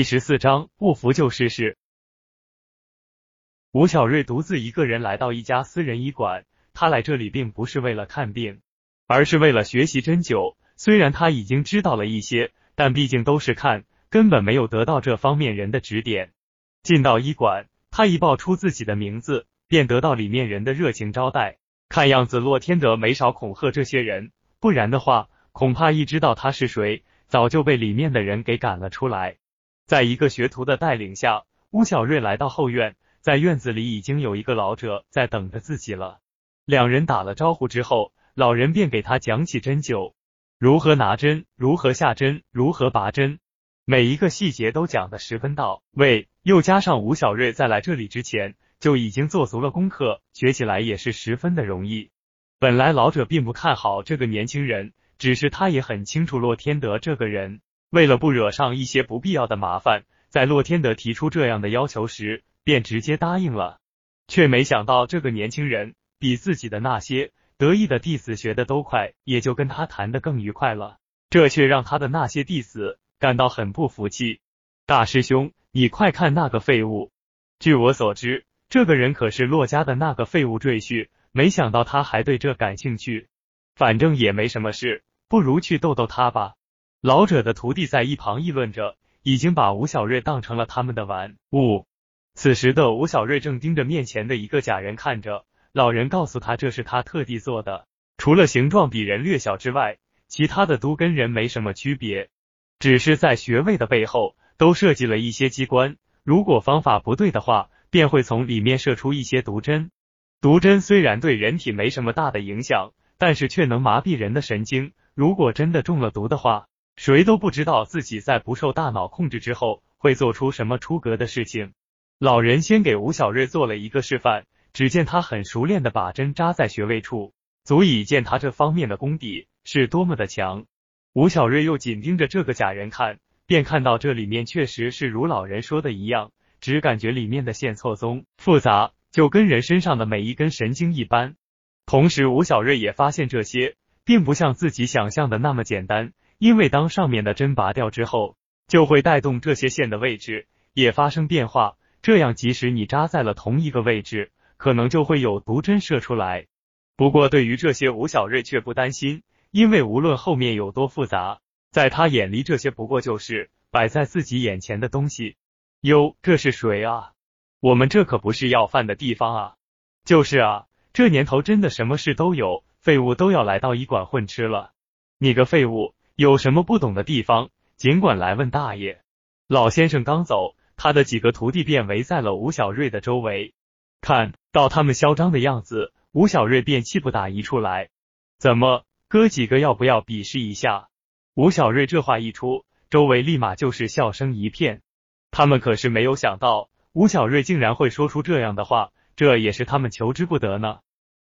第十四章不服就试试。吴小瑞独自一个人来到一家私人医馆，他来这里并不是为了看病，而是为了学习针灸。虽然他已经知道了一些，但毕竟都是看，根本没有得到这方面人的指点。进到医馆，他一报出自己的名字，便得到里面人的热情招待。看样子洛天德没少恐吓这些人，不然的话，恐怕一知道他是谁，早就被里面的人给赶了出来。在一个学徒的带领下，吴小瑞来到后院，在院子里已经有一个老者在等着自己了。两人打了招呼之后，老人便给他讲起针灸，如何拿针，如何下针，如何拔针，每一个细节都讲得十分到位。又加上吴小瑞在来这里之前就已经做足了功课，学起来也是十分的容易。本来老者并不看好这个年轻人，只是他也很清楚洛天德这个人。为了不惹上一些不必要的麻烦，在洛天德提出这样的要求时，便直接答应了。却没想到这个年轻人比自己的那些得意的弟子学的都快，也就跟他谈的更愉快了。这却让他的那些弟子感到很不服气。大师兄，你快看那个废物！据我所知，这个人可是洛家的那个废物赘婿，没想到他还对这感兴趣。反正也没什么事，不如去逗逗他吧。老者的徒弟在一旁议论着，已经把吴小瑞当成了他们的玩物。此时的吴小瑞正盯着面前的一个假人看着，老人告诉他这是他特地做的，除了形状比人略小之外，其他的都跟人没什么区别，只是在穴位的背后都设计了一些机关，如果方法不对的话，便会从里面射出一些毒针。毒针虽然对人体没什么大的影响，但是却能麻痹人的神经，如果真的中了毒的话。谁都不知道自己在不受大脑控制之后会做出什么出格的事情。老人先给吴小瑞做了一个示范，只见他很熟练的把针扎在穴位处，足以见他这方面的功底是多么的强。吴小瑞又紧盯着这个假人看，便看到这里面确实是如老人说的一样，只感觉里面的线错综复杂，就跟人身上的每一根神经一般。同时，吴小瑞也发现这些并不像自己想象的那么简单。因为当上面的针拔掉之后，就会带动这些线的位置也发生变化，这样即使你扎在了同一个位置，可能就会有毒针射出来。不过对于这些，吴小瑞却不担心，因为无论后面有多复杂，在他眼里这些不过就是摆在自己眼前的东西。哟，这是谁啊？我们这可不是要饭的地方啊！就是啊，这年头真的什么事都有，废物都要来到医馆混吃了。你个废物！有什么不懂的地方，尽管来问大爷。老先生刚走，他的几个徒弟便围在了吴小瑞的周围。看到他们嚣张的样子，吴小瑞便气不打一处来。怎么，哥几个要不要比试一下？吴小瑞这话一出，周围立马就是笑声一片。他们可是没有想到，吴小瑞竟然会说出这样的话，这也是他们求之不得呢。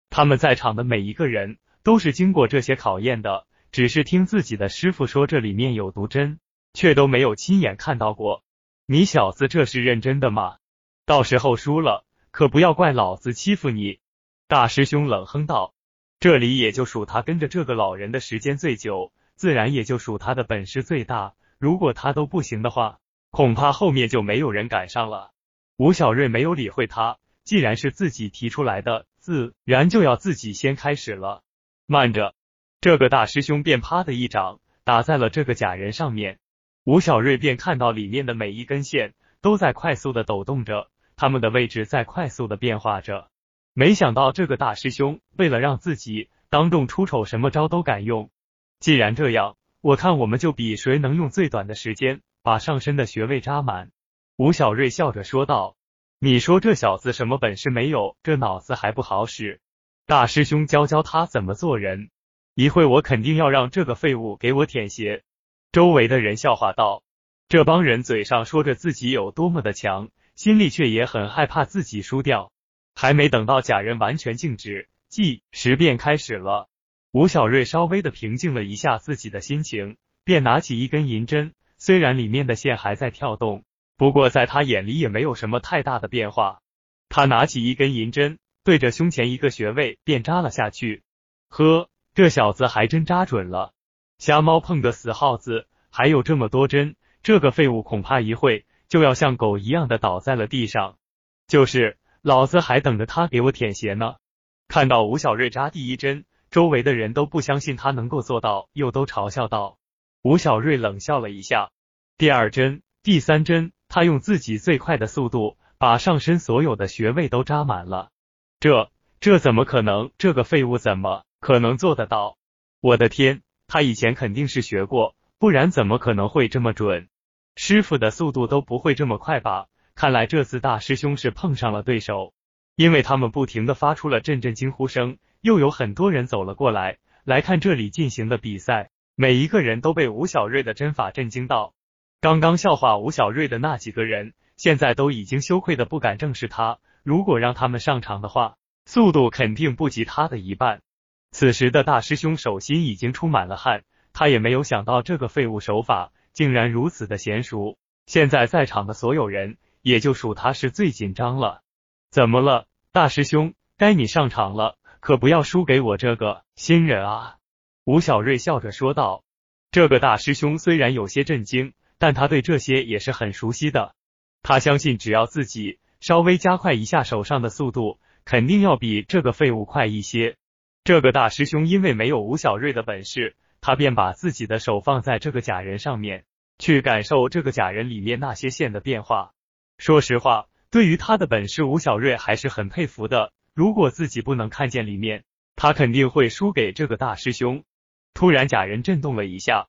他们在场的每一个人都是经过这些考验的。只是听自己的师傅说这里面有毒针，却都没有亲眼看到过。你小子这是认真的吗？到时候输了，可不要怪老子欺负你。大师兄冷哼道：“这里也就属他跟着这个老人的时间最久，自然也就属他的本事最大。如果他都不行的话，恐怕后面就没有人赶上了。”吴小瑞没有理会他，既然是自己提出来的，自然就要自己先开始了。慢着。这个大师兄便啪的一掌打在了这个假人上面，吴小瑞便看到里面的每一根线都在快速的抖动着，他们的位置在快速的变化着。没想到这个大师兄为了让自己当众出丑，什么招都敢用。既然这样，我看我们就比谁能用最短的时间把上身的穴位扎满。吴小瑞笑着说道：“你说这小子什么本事没有？这脑子还不好使？大师兄教教他怎么做人。”一会我肯定要让这个废物给我舔鞋。周围的人笑话道：“这帮人嘴上说着自己有多么的强，心里却也很害怕自己输掉。”还没等到假人完全静止，计时便开始了。吴小瑞稍微的平静了一下自己的心情，便拿起一根银针，虽然里面的线还在跳动，不过在他眼里也没有什么太大的变化。他拿起一根银针，对着胸前一个穴位便扎了下去。呵。这小子还真扎准了，瞎猫碰个死耗子，还有这么多针，这个废物恐怕一会就要像狗一样的倒在了地上。就是，老子还等着他给我舔鞋呢。看到吴小瑞扎第一针，周围的人都不相信他能够做到，又都嘲笑道。吴小瑞冷笑了一下，第二针、第三针，他用自己最快的速度把上身所有的穴位都扎满了。这这怎么可能？这个废物怎么可能做得到？我的天，他以前肯定是学过，不然怎么可能会这么准？师傅的速度都不会这么快吧？看来这次大师兄是碰上了对手。因为他们不停的发出了阵阵惊呼声，又有很多人走了过来，来看这里进行的比赛。每一个人都被吴小瑞的针法震惊到。刚刚笑话吴小瑞的那几个人，现在都已经羞愧的不敢正视他。如果让他们上场的话，速度肯定不及他的一半。此时的大师兄手心已经出满了汗，他也没有想到这个废物手法竟然如此的娴熟。现在在场的所有人，也就数他是最紧张了。怎么了？大师兄，该你上场了，可不要输给我这个新人啊！吴小瑞笑着说道。这个大师兄虽然有些震惊，但他对这些也是很熟悉的。他相信，只要自己稍微加快一下手上的速度，肯定要比这个废物快一些。这个大师兄因为没有吴小瑞的本事，他便把自己的手放在这个假人上面，去感受这个假人里面那些线的变化。说实话。对于他的本事，吴小瑞还是很佩服的。如果自己不能看见里面，他肯定会输给这个大师兄。突然，假人震动了一下，